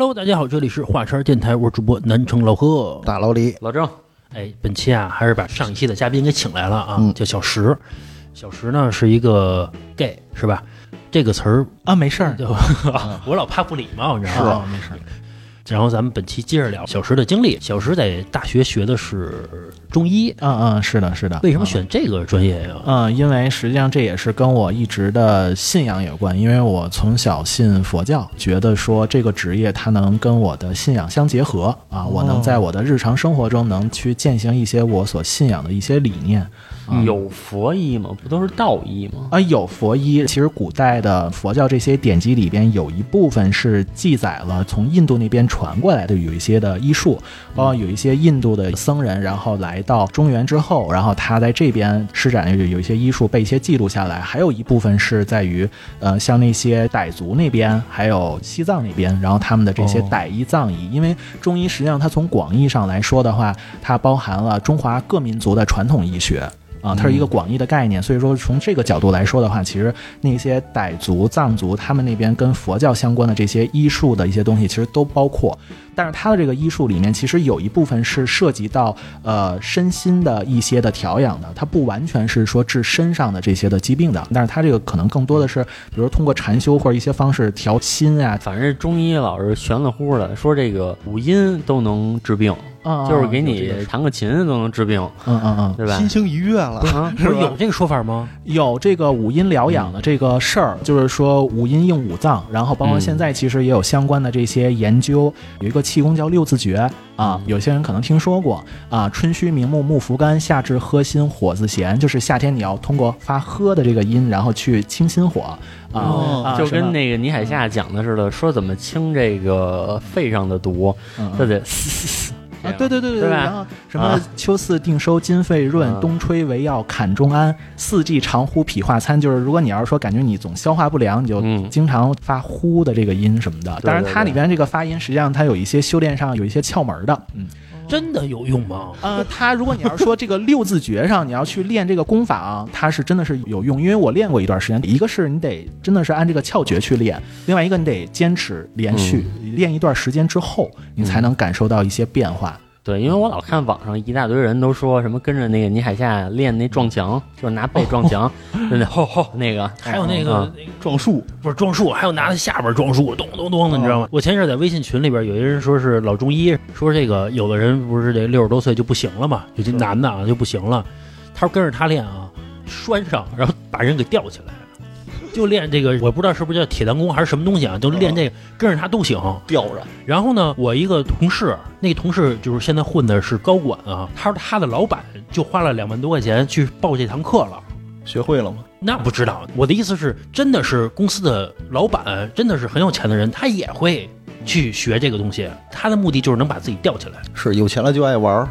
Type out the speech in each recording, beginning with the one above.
Hello，大家好，这里是华山电台，我是主播南城老贺。大老李，老郑，哎，本期啊，还是把上一期的嘉宾给请来了啊，嗯叫小石。小石呢是一个 gay，是吧？这个词儿啊，没事儿，就 我老怕不礼貌，你知是道吗？没事儿。然后咱们本期接着聊小石的经历。小石在大学学的是中医，嗯嗯，是的，是的。为什么选这个专业呀？嗯，因为实际上这也是跟我一直的信仰有关，因为我从小信佛教，觉得说这个职业它能跟我的信仰相结合啊，我能在我的日常生活中能去践行一些我所信仰的一些理念。啊有佛医吗？不都是道医吗？啊，有佛医。其实古代的佛教这些典籍里边有一部分是记载了从印度那边传过来的有一些的医术，包括有一些印度的僧人，然后来到中原之后，然后他在这边施展有有一些医术被一些记录下来，还有一部分是在于呃像那些傣族那边，还有西藏那边，然后他们的这些哦傣医藏医，因为中医实际上它从广义上来说的话，它包含了中华各民族的传统医学。啊，它是一个广义的概念，所以说从这个角度来说的话，其实那些傣族、藏族他们那边跟佛教相关的这些医术的一些东西，其实都包括。但是它的这个医术里面，其实有一部分是涉及到呃身心的一些的调养的，它不完全是说治身上的这些的疾病的，但是它这个可能更多的是，比如通过禅修或者一些方式调心啊，反正中医老是玄了乎的，说这个五音都能治病，啊就是给你弹个琴都能治病，嗯嗯嗯，对吧？心情愉悦了，啊，不是有这个说法吗？有这个五音疗养的这个事儿，就是说五音应五脏，然后包括现在其实也有相关的这些研究，有一个气功叫六字诀啊，有些人可能听说过啊，春虚明目木扶肝，夏至喝心火自闲，就是夏天你要通过发喝的这个音，然后去清心火啊，就跟那个倪海厦讲的似的，说怎么清这个肺上的毒，嗯这得啊，对对对对对然后什么啊秋四定收金肺润，啊冬吹为药坎中安，四季常呼脾化餐。就是如果你要是说感觉你总消化不良，你就嗯经常发呼的这个音什么的。当然，它里边这个发音实际上它有一些修炼上有一些窍门的。嗯，真的有用吗？呃，它如果你要是说这个 六字诀上你要去练这个功法啊，它是真的是有用，因为我练过一段时间。一个是你得真的是按这个窍诀去练，另外一个你得坚持连续、练一段时间之后，你才能感受到一些变化。对，因为我老看网上一大堆人都说什么跟着那个倪海厦练那撞墙，就是拿背撞墙，就那吼吼那个，还有那个、撞树，不是撞树，还有拿在下边撞树，咚咚咚的，你知道吗？我前一阵在微信群里边有一人说是老中医，说这个有的人不是这六十多岁就不行了嘛，有些男的啊就不行了，他说跟着他练啊，拴上，然后把人给吊起来。就练这个，我不知道是不是叫铁弹弓还是什么东西啊，就练这个，跟着他都行。吊着，然后呢，我一个同事，那个同事就是现在混的是高管啊，他说他的老板就花了两万多块钱去报这堂课了。学会了吗？那不知道，我的意思是，真的是公司的老板，真的是很有钱的人，他也会去学这个东西。他的目的就是能把自己吊起来，是有钱了就爱玩儿，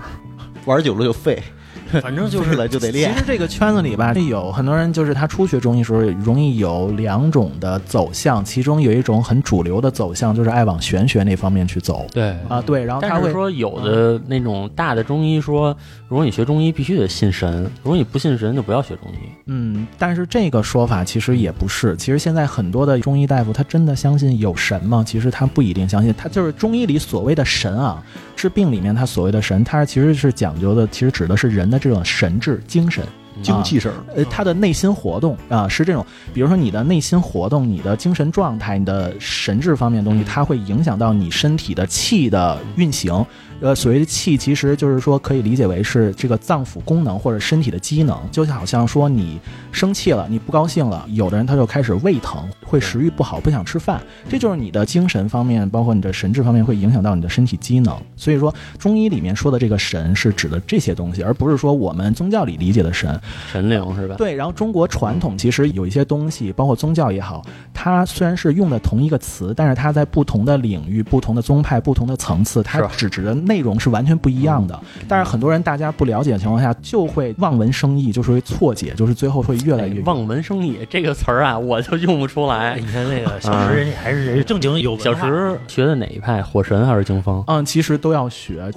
玩久了就废，反正就是了就得练其。实这个圈子里吧，有很多人就是他初学中医时候容易有两种的走向，其中有一种很主流的走向就是爱往玄学那方面去走对啊，对，然后他会说有的那种大的中医说，如果你学中医必须得信神，如果你不信神就不要学中医。嗯，但是这个说法其实也不是，其实现在很多的中医大夫他真的相信有神吗？其实他不一定相信，他就是中医里所谓的神啊，治病里面他所谓的神，他其实是讲究的，其实指的是人的这种神智精神。精气神儿，呃，他的内心活动啊，是这种，比如说你的内心活动、你的精神状态、你的神智方面的东西，它会影响到你身体的气的运行。呃，所谓的气，其实就是说可以理解为是这个脏腑功能或者身体的机能，就好像说你生气了，你不高兴了，有的人他就开始胃疼，会食欲不好，不想吃饭，这就是你的精神方面，包括你的神智方面会影响到你的身体机能。所以说，中医里面说的这个神是指的这些东西，而不是说我们宗教里理解的神。神灵是吧？对，然后中国传统其实有一些东西，包括宗教也好，它虽然是用的同一个词，但是它在不同的领域、不同的宗派、不同的层次，它是指指的内容是完全不一样的。但是很多人大家不了解的情况下，就会望文生义，就是会错解，就是最后会越来越哎望文生义这个词儿啊，我就用不出哎，来。你看那个 小石，人家还是人家正经有文化小石学的哪一派？火神还是经风？嗯，其实都要学。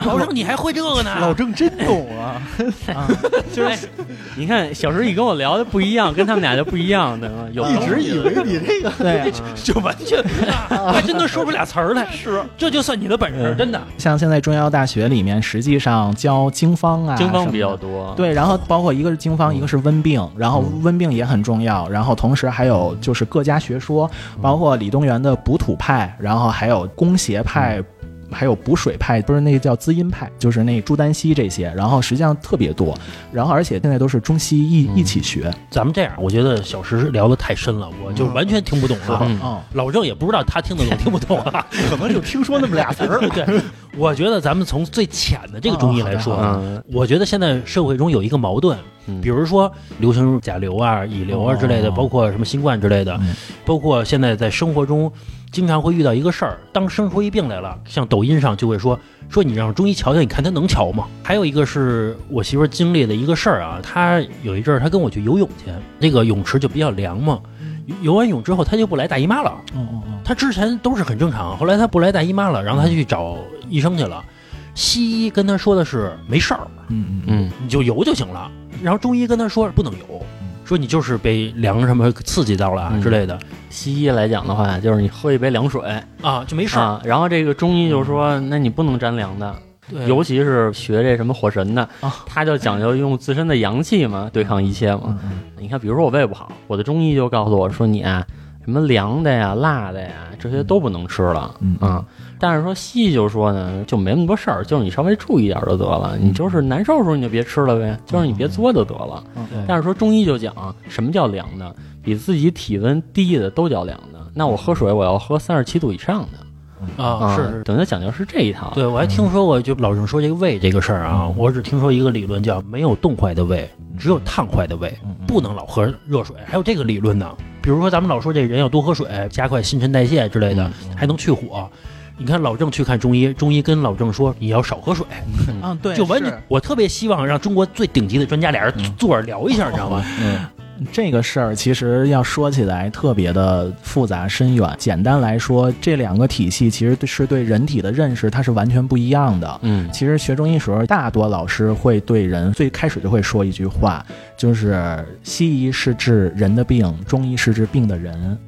老郑你还会这个呢？老郑真懂啊！啊，就是你看小时候，你跟我聊的不一样，跟他们俩就不一样的，有一直以为你这个对，就完全还真能说出俩词儿来，是，这就算你的本事，真的。像现在中药大学里面，实际上教经方啊，经方比较多。对，然后包括一个是经方，一个是温病，然后温病也很重要，然后同时还有就是各家学说，包括李东垣的补土派，然后还有攻邪派。还有补水派，不是那个叫滋阴派，就是那朱丹溪这些，然后实际上特别多，然后而且现在都是中西医一一起学，咱们这样，我觉得小石聊的太深了，我就完全听不懂了。嗯哦，老郑也不知道他听得懂听不懂啊。可能就听说那么俩词儿。对，我觉得咱们从最浅的这个中医来说，我觉得现在社会中有一个矛盾，嗯。比如说流行甲流啊、乙流啊之类的，哦包括什么新冠之类的嗯，包括现在在生活中经常会遇到一个事儿，当生出一病来了，像抖音上就会说说你让中医瞧瞧，你看他能瞧吗？还有一个是我媳妇经历的一个事儿啊，她有一阵儿她跟我去游泳去，那个泳池就比较凉嘛，游游完泳之后她就不来大姨妈了。哦哦哦，她之前都是很正常，后来她不来大姨妈了，然后她就去找医生去了。西医跟她说的是没事儿，嗯嗯嗯你就游就行了。然后中医跟她说不能游，说你就是被凉什么刺激到了之类的西医来讲的话，就是你喝一杯凉水啊，就没事儿。啊，然后这个中医就说，那你不能沾凉的，尤其是学这什么火神的啊，他就讲究用自身的阳气嘛，对抗一切嘛。你看，比如说我胃不好，我的中医就告诉我说你啊，什么凉的呀、辣的呀，这些都不能吃了。嗯啊，但是说西医就说呢，就没那么多事儿，就是你稍微注意点就得了。你就是难受的时候你就别吃了呗，就是你别作就得了。嗯但是说中医就讲什么叫凉的，比自己体温低的都叫凉的。那我喝水我要喝三十七度以上的啊，是是。等于讲究是这一套。对，我还听说过，就老郑说这个胃这个事儿啊，我只听说一个理论叫没有冻坏的胃，只有烫坏的胃，不能老喝热水。还有这个理论呢，比如说咱们老说这人要多喝水，加快新陈代谢之类的，还能去火。你看老郑去看中医，中医跟老郑说你要少喝水，嗯，对，就完全。我特别希望让中国最顶级的专家俩人坐着聊一下，你知道吗？嗯，这个事儿其实要说起来特别的复杂深远。简单来说，这两个体系其实是对人体的认识它是完全不一样的。嗯其实学中医时候，大多老师会对人最开始就会说一句话，就是西医是治人的病，中医是治病的人。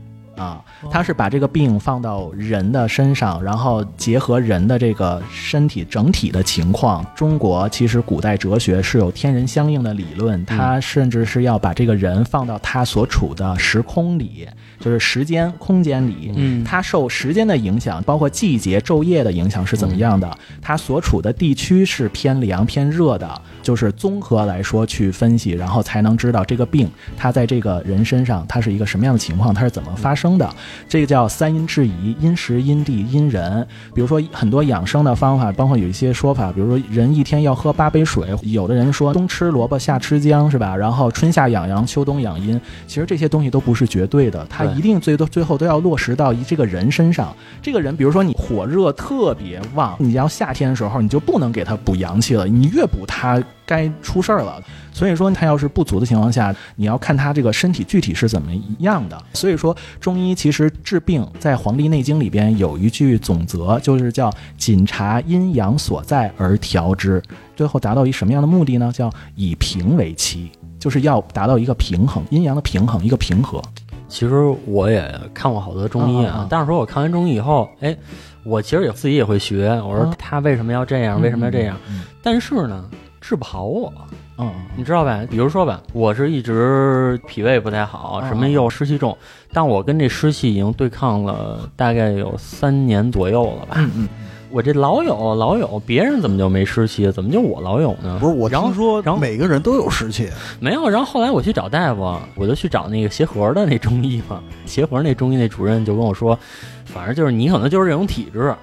啊，他是把这个病放到人的身上，然后结合人的这个身体整体的情况。中国其实古代哲学是有天人相应的理论，他甚至是要把这个人放到他所处的时空里，就是时间空间里。嗯他受时间的影响，包括季节、昼夜的影响是怎么样的？他所处的地区是偏凉、偏热的，就是综合来说去分析，然后才能知道这个病它在这个人身上它是一个什么样的情况，它是怎么发生的。这个叫三因制宜，因时、因地、因人。比如说很多养生的方法，包括有一些说法，比如说人一天要喝八杯水，有的人说冬吃萝卜夏吃姜，是吧？然后春夏养阳，秋冬养阴。其实这些东西都不是绝对的，它一定最多最后都要落实到一这个人身上。这个人，比如说你火热特别旺，你要夏天的时候，你就不能给他补阳气了，你越补他该出事儿了。所以说，他要是不足的情况下，你要看他这个身体具体是怎么样的。所以说，中医其实治病在《黄帝内经》里边有一句总则，就是叫“谨察阴阳所在而调之”，最后达到一什么样的目的呢？叫以平为期，就是要达到一个平衡，阴阳的平衡，一个平和。其实我也看过好多中医啊啊啊啊，但是说我看完中医以后，哎，我其实也自己也会学。我说啊他为什么要这样？为什么要这样？嗯但是呢，治不好我，嗯你知道吧？比如说吧，我是一直脾胃不太好，啊什么又湿气重，但我跟这湿气已经对抗了大概有三年左右了吧。嗯嗯我这老有老有，别人怎么就没湿气？怎么就我老有呢？不是，我然后听说然后每个人都有湿气，没有，然后后来我去找大夫，我就去找那个协和的那中医嘛，协和那中医那主任就跟我说，反正就是你可能就是这种体质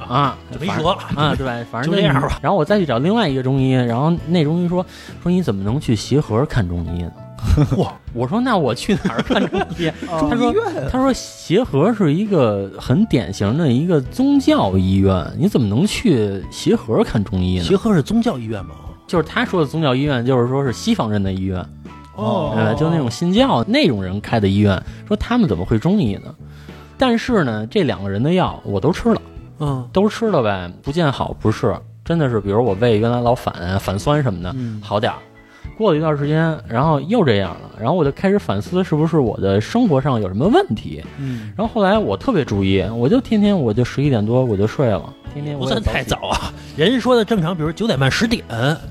啊，就没辙啊，对，反正就这样吧。然后我再去找另外一个中医，然后那中医说说你怎么能去协和看中医呢？哇！我说那我去哪儿看中医？哦他说他说协和是一个很典型的一个宗教医院，你怎么能去协和看中医呢？协和是宗教医院吗？就是他说的宗教医院，就是说是西方人的医院。哦呃，就那种信教那种人开的医院，说他们怎么会中医呢？但是呢，这两个人的药我都吃了，嗯，都吃了呗，不见好不是。真的是，比如我胃原来老反反酸什么的，嗯好点儿。过了一段时间，然后又这样了，然后我就开始反思是不是我的生活上有什么问题。嗯，然后后来我特别注意，我就天天我就十一点多我就睡了，天天我不算太早啊。人家说的正常，比如九点半、十点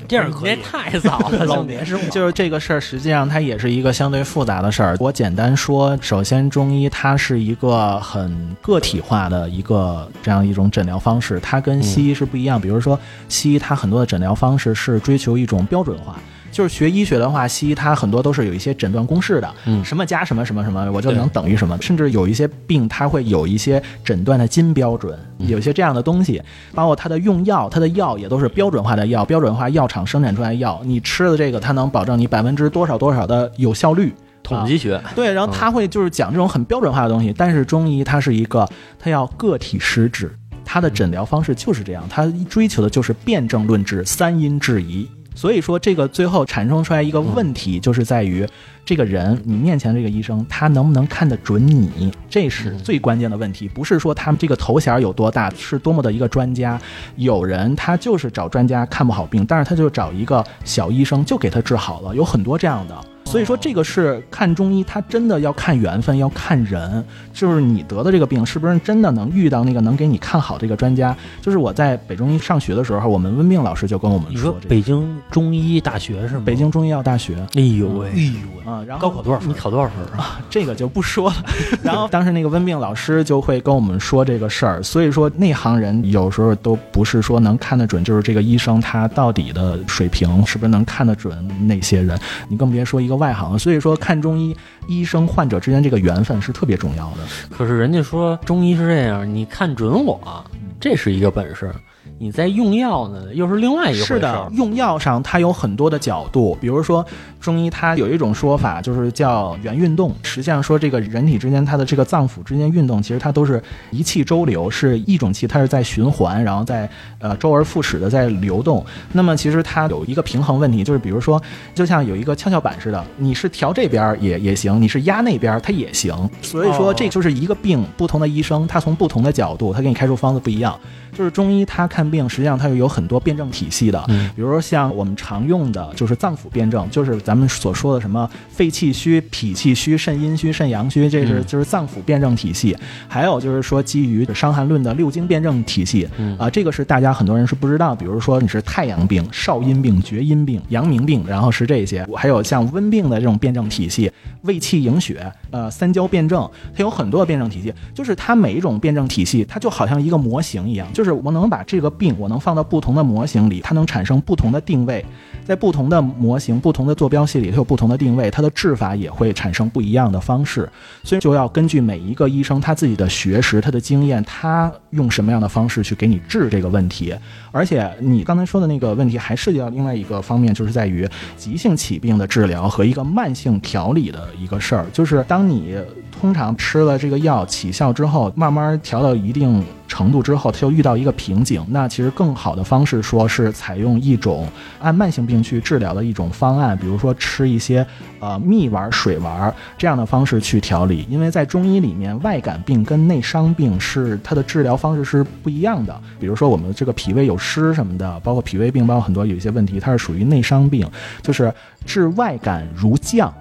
这样可别以。太早了，老兄弟年生活就是这个事儿，实际上它也是一个相对复杂的事儿。我简单说，首先中医它是一个很个体化的一个这样一种诊疗方式，它跟西医是不一样。比如说西医，它很多的诊疗方式是追求一种标准化。就是学医学的话，西医它很多都是有一些诊断公式的，嗯什么加什么什么什么，我就能等于什么。甚至有一些病，它会有一些诊断的金标准，有一些这样的东西。包括它的用药，它的药也都是标准化的药，标准化药厂生产出来的药，你吃的这个，它能保证你百分之多少多少的有效率。统计学，对，然后他会就是讲这种很标准化的东西，但是中医它是一个，它要个体施治，它的诊疗方式就是这样，它追求的就是辨证论治、三因治疑。所以说，这个最后产生出来一个问题，就是在于这个人，你面前这个医生，他能不能看得准你，这是最关键的问题。不是说他们这个头衔有多大，是多么的一个专家。有人他就是找专家看不好病，但是他就找一个小医生就给他治好了，有很多这样的。所以说，这个是看中医，他真的要看缘分，要看人，就是你得的这个病是不是真的能遇到那个能给你看好这个专家。就是我在北中医上学的时候，我们温病老师就跟我们你说，这个北京中医大学是吗？北京中医药大学哎呦喂，哎呦喂，啊，然后高考多少分你？考多少分啊？这个就不说了。然后当时那个温病老师就会跟我们说这个事儿，所以说内行人有时候都不是说能看得准，就是这个医生他到底的水平是不是能看得准那些人，你更别说一个外行。所以说看中医，医生患者之间这个缘分是特别重要的。可是人家说中医是这样，你看准我，这是一个本事。你在用药呢，又是另外一回事是的儿，。用药上它有很多的角度，比如说中医它有一种说法，就是叫元运动。实际上说这个人体之间它的这个脏腑之间运动，其实它都是一气周流，是一种气，它是在循环，然后在呃周而复始的在流动。那么其实它有一个平衡问题，就是比如说就像有一个跷跷板似的，你是调这边儿也也行，你是压那边儿它也行。所以说哦这就是一个病，不同的医生他从不同的角度，他给你开出方子不一样。就是中医他看病，实际上它是有很多辩证体系的。嗯比如说像我们常用的，就是脏腑辩证，就是咱们所说的什么肺气虚、脾气虚、肾阴虚、肾阳虚，这是嗯就是脏腑辩证体系。还有就是说基于《伤寒论》的六经辩证体系，嗯啊，这个是大家很多人是不知道。比如说你是太阳病、少阴病、厥阴病、阳明病，然后是这些，还有像温病的这种辩证体系，胃气营血，呃，三焦辩证，它有很多的辩证体系，就是它每一种辩证体系，它就好像一个模型一样，就是是我能把这个病，我能放到不同的模型里，它能产生不同的定位，在不同的模型、不同的坐标系里，它有不同的定位，它的治法也会产生不一样的方式，所以就要根据每一个医生他自己的学识、他的经验，他用什么样的方式去给你治这个问题。而且你刚才说的那个问题还涉及到另外一个方面，就是在于急性起病的治疗和一个慢性调理的一个事儿。就是当你通常吃了这个药起效之后，慢慢调到一定程度之后，它就遇到一个瓶颈。那其实更好的方式说是采用一种按慢性病去治疗的一种方案，比如说吃一些呃蜜丸、水丸这样的方式去调理。因为在中医里面，外感病跟内伤病是它的治疗方式是不一样的。比如说我们这个脾胃有湿什么的，包括脾胃病，包括很多有一些问题，它是属于内伤病，就是治外感如降。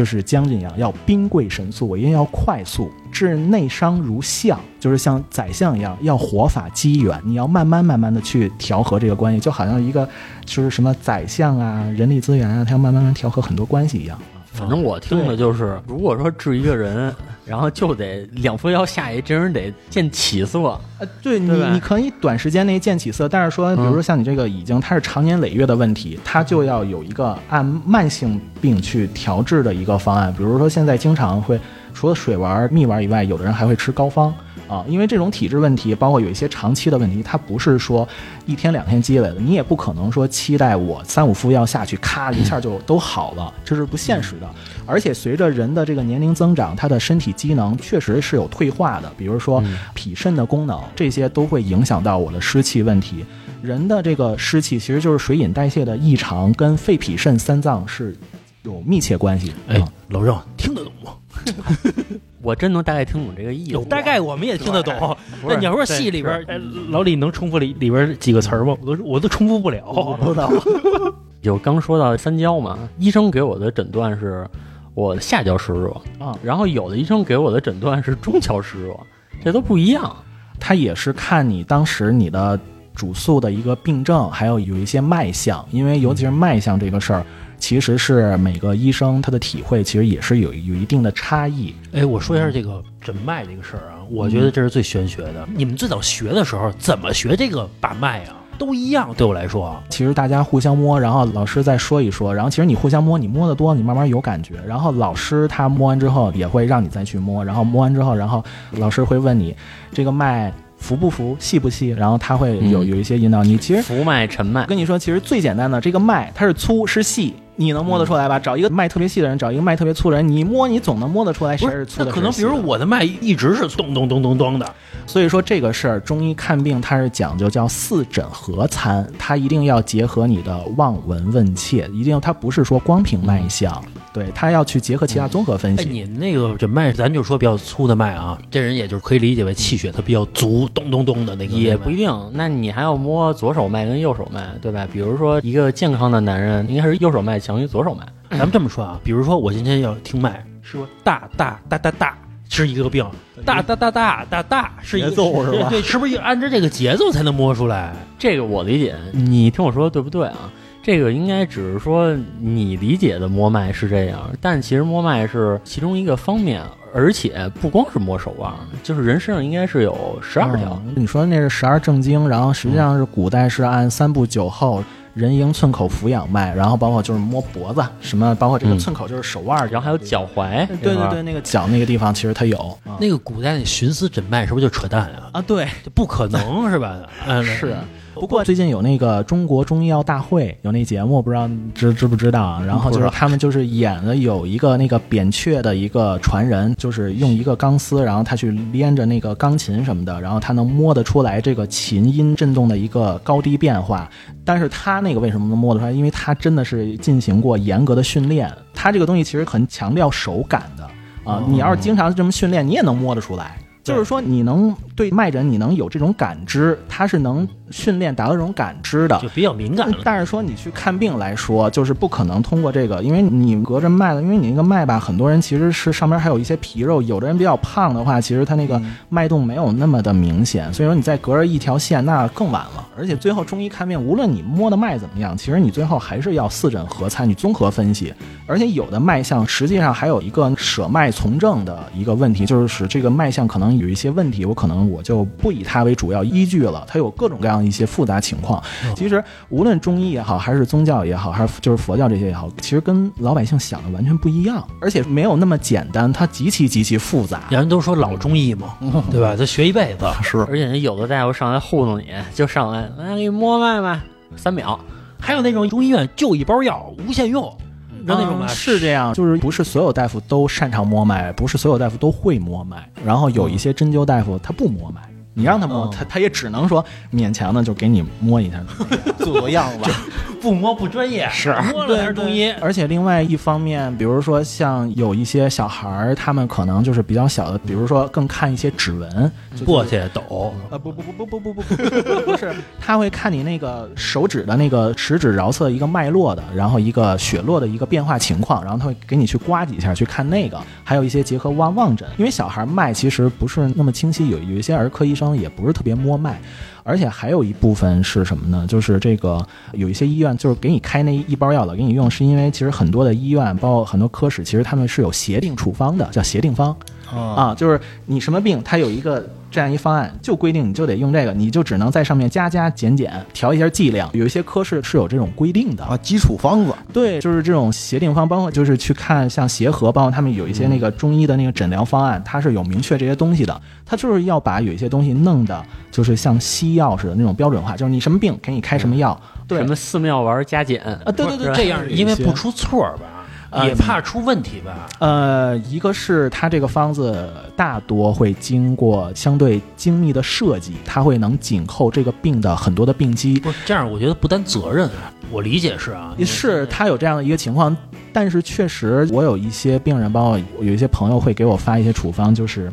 就是将军一样，要兵贵神速，我一定要快速；治内伤如相，就是像宰相一样，要活法机缘。你要慢慢慢慢的去调和这个关系，就好像一个就是什么宰相啊、人力资源啊，他要慢慢慢调和很多关系一样。反正我听的就是，如果说治一个人，然后就得两副药下去，这人得见起色。呃，对你，你可以短时间内见起色，但是说，比如说像你这个已经它是长年累月的问题，它就要有一个按慢性病去调治的一个方案。比如说现在经常会除了水丸、蜜丸以外，有的人还会吃膏方啊，因为这种体质问题，包括有一些长期的问题，它不是说一天两天积累的，你也不可能说期待我三五副药下去，咔一下就都好了，这是不现实的。而且随着人的这个年龄增长，他的身体机能确实是有退化的，比如说脾肾的功能，这些都会影响到我的湿气问题。人的这个湿气其实就是水饮代谢的异常，跟肺脾肾三脏是有密切关系的。哎啊，老郑听得懂吗？我真能大概听懂这个意思。大概我们也听得懂。那你要说戏里边，哎，老李能重复里里边几个词儿吗？我都我都重复不了。不知道，就刚说到三焦嘛，医生给我的诊断是我的下焦湿热啊然后有的医生给我的诊断是中焦湿热，这都不一样。他也是看你当时你的主诉的一个病症，还有有一些脉象，因为尤其是脉象这个事儿，其实是每个医生他的体会其实也是有有一定的差异。哎，我说一下这个诊脉这个事儿啊，我觉得这是最玄学的。你们最早学的时候怎么学这个把脉啊？都一样，对我来说。其实大家互相摸，然后老师再说一说，然后其实你互相摸，你摸得多，你慢慢有感觉。然后老师他摸完之后也会让你再去摸，然后摸完之后，然后老师会问你这个脉浮不浮、细不细，然后他会有嗯有一些引导你。其实浮脉、沉脉，跟你说，其实最简单的这个脉，它是粗是细，你能摸得出来吧？找一个脉特别细的人，找一个脉特别粗的人，你摸你总能摸得出来谁是，粗的。那可能比如我的脉一直是咚咚咚咚咚的，所以说这个事儿，中医看病它是讲究叫四诊合参，它一定要结合你的望闻问切，一定要它不是说光凭脉象，对，他要去结合其他综合分哎，析。你那个诊脉，咱就说比较粗的脉啊，这人也就是可以理解为气血它比较足，咚咚咚的那个也不一定。那你还要摸左手脉跟右手脉，对吧？比如说一个健康的男人，应该是右手脉强于左手脉。咱们这么说啊，比如说我今天要听脉，说大大大大大是一个病，大大大大大大是一个节奏 是吧对，是不是按照这个节奏才能摸出来？这个我理解，你听我说对不对啊？这个应该只是说你理解的摸脉是这样，但其实摸脉是其中一个方面，而且不光是摸手腕，就是人身上应该是有十二条。嗯你说那是十二正经，然后实际上是古代是按三部九候。人迎寸口俯仰脉，然后包括就是摸脖子，什么包括这个嗯寸口就是手腕儿，然后还有脚踝，对对对，那个脚那个地方其实它有啊那个古代那寻思诊脉是不是就扯淡啊？啊，对，这不可能是吧？嗯，是。不过最近有那个中国中医药大会有那节目，不知道知知不知道啊？然后就是他们就是演了有一个那个扁鹊的一个传人，就是用一个钢丝，然后他去连着那个钢琴什么的，然后他能摸得出来这个琴音震动的一个高低变化。但是他那个为什么能摸得出来？因为他真的是进行过严格的训练，他这个东西其实很强调手感的啊。你要是经常这么训练，你也能摸得出来。就是说，你能对脉诊，你能有这种感知，它是能训练达到这种感知的就。比较敏感了。但是说你去看病来说，就是不可能通过这个，因为你隔着脉了，因为你那个脉吧，很多人其实是上面还有一些皮肉，有的人比较胖的话，其实他那个脉动没有那么的明显，所以说你再隔着一条线，那更晚了。而且最后中医看病，无论你摸的脉怎么样，其实你最后还是要四诊合参，你综合分析。而且有的脉象实际上还有一个舍脉从症的一个问题，就是使这个脉象可能有一些问题，我可能我就不以它为主要依据了，它有各种各样一些复杂情况。其实无论中医也好，还是宗教也好，还是就是佛教这些也好，其实跟老百姓想的完全不一样，而且没有那么简单，它极其极其复杂。人都说老中医嘛，对吧？他学一辈子，是而且有的大夫上来糊弄你，就上来，来给你摸脉脉，三秒。还有那种中医院就一包药无限用，你知道那种吗？嗯是这样，就是不是所有大夫都擅长摸脉，不是所有大夫都会摸脉，然后有一些针灸大夫他不摸脉。你让他摸，嗯。他他也只能说勉强的就给你摸一下，做做样吧。不摸不专业，是。摸了才是中医。而且另外一方面，比如说像有一些小孩儿，他们可能就是比较小的，比如说更看一些指纹，就簸箕抖，啊不不不不不不不不不是，他会看你那个手指的那个食指桡侧一个脉络的，然后一个血络的一个变化情况，然后他会给你去刮几下去看那个，还有一些结合望望诊，因为小孩脉其实不是那么清晰，有有一些儿科医生也不是特别摸脉。而且还有一部分是什么呢？就是这个有一些医院就是给你开那一包药了，给你用，是因为其实很多的医院，包括很多科室，其实他们是有协定处方的，叫协定方。啊，啊，就是你什么病，它有一个这样一方案，就规定你就得用这个，你就只能在上面加加减减，调一下剂量。有一些科室是有这种规定的。啊，基础方子对，就是这种协定方，包括就是去看像协和，包括他们有一些那个中医的那个诊疗方案，它是有明确这些东西的。它就是要把有一些东西弄的，就是像西药似的那种标准化，就是你什么病给你开什么药。对什么寺庙丸加减啊，对对对，这样，因为不出错吧，啊也怕出问题吧。呃，一个是它这个方子大多会经过相对精密的设计，它会能紧扣这个病的很多的病机。不是这样，我觉得不担责任啊。我理解是啊，是他有这样的一个情况，但是确实我有一些病人，包括有一些朋友会给我发一些处方，就是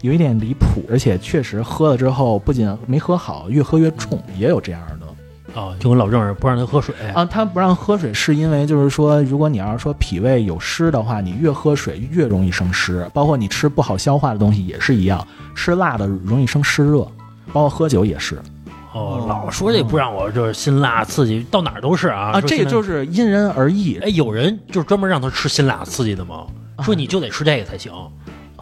有一点离谱，而且确实喝了之后不仅没喝好，越喝越重，也有这样的。啊，就跟老郑似的，不让他喝水啊。他不让喝水，是因为就是说，如果你要是说脾胃有湿的话，你越喝水越容易生湿。包括你吃不好消化的东西也是一样，吃辣的容易生湿热，包括喝酒也是。哦，老说这不让我就是辛辣刺激，到哪儿都是啊。啊，这个就是因人而异。哎，有人就是专门让他吃辛辣刺激的吗？说你就得吃这个才行。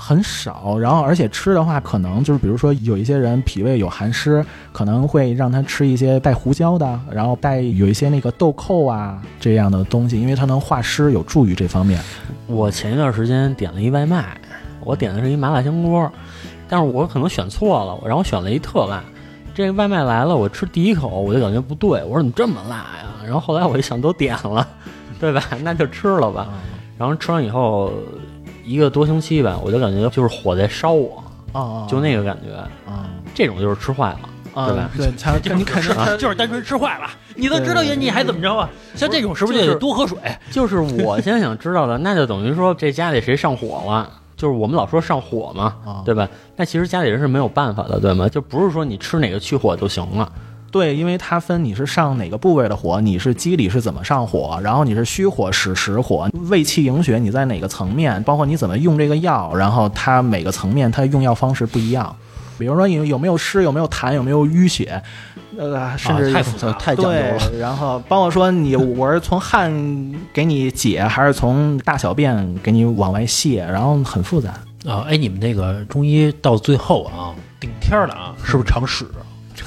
很少，然后而且吃的话，可能就是比如说有一些人脾胃有寒湿，可能会让他吃一些带胡椒的，然后带有一些那个豆蔻啊这样的东西，因为它能化湿，有助于这方面。我前一段时间点了一外卖，我点的是一麻辣香锅，但是我可能选错了，然后选了一特辣。这个外卖来了，我吃第一口我就感觉不对，我说怎么这么辣呀？然后后来我一想都点了，对吧？那就吃了吧。然后吃完以后。一个多星期吧，我就感觉就是火在烧我，啊，就那个感觉，啊，这种就是吃坏了，对吧？对，他你肯定就是单纯吃坏了，你都知道原因，你还怎么着啊？像这种是不是就得多喝水？就是我现在想知道的，那就等于说这家里谁上火了？就是我们老说上火嘛，对吧？那其实家里人是没有办法的，对吗？就不是说你吃哪个去火就行了。对，因为它分你是上哪个部位的火，你是机理是怎么上火，然后你是虚火实实火，胃气营血你在哪个层面，包括你怎么用这个药，然后它每个层面它用药方式不一样。比如说你有没有湿，有没有痰，有没有淤血，呃，甚至太复杂太讲究了。然后包括说你 我是从汗给你解，还是从大小便给你往外泄，然后很复杂啊。哎，你们那个中医到最后啊，顶天的啊，是不是常使？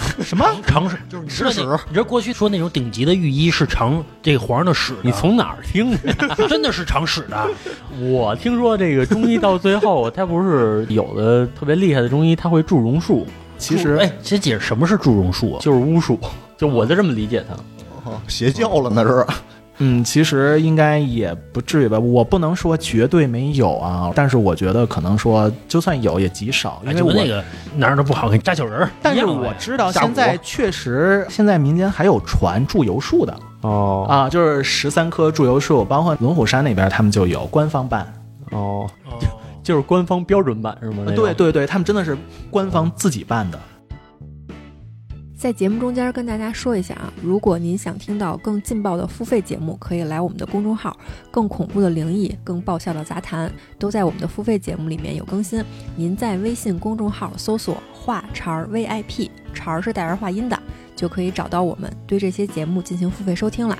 什么常识就是吃屎？你知道过去说那种顶级的御医是尝这个皇上的屎？你从哪儿听的？真的是尝屎的。我听说这个中医到最后，他不是有的特别厉害的中医，他会祝融术。其实，哎，先解释什么是祝融术？就是巫术。就我就这么理解他。邪教了那是。嗯，其实应该也不至于吧。我不能说绝对没有啊，但是我觉得可能说，就算有也极少。因为我那个哪儿都不好，给你扎小人儿。但是我知道现在确实，现在民间还有传祝由术的哦啊，就是十三棵祝由术，包括龙虎山那边他们就有官方办哦，就是官方标准版是吗？对对对，他们真的是官方自己办的。在节目中间跟大家说一下啊，如果您想听到更劲爆的付费节目，可以来我们的公众号，更恐怖的灵异、更爆笑的杂谈，都在我们的付费节目里面有更新。您在微信公众号搜索“话茬 VIP”，茬是带儿化音的，就可以找到我们，对这些节目进行付费收听了。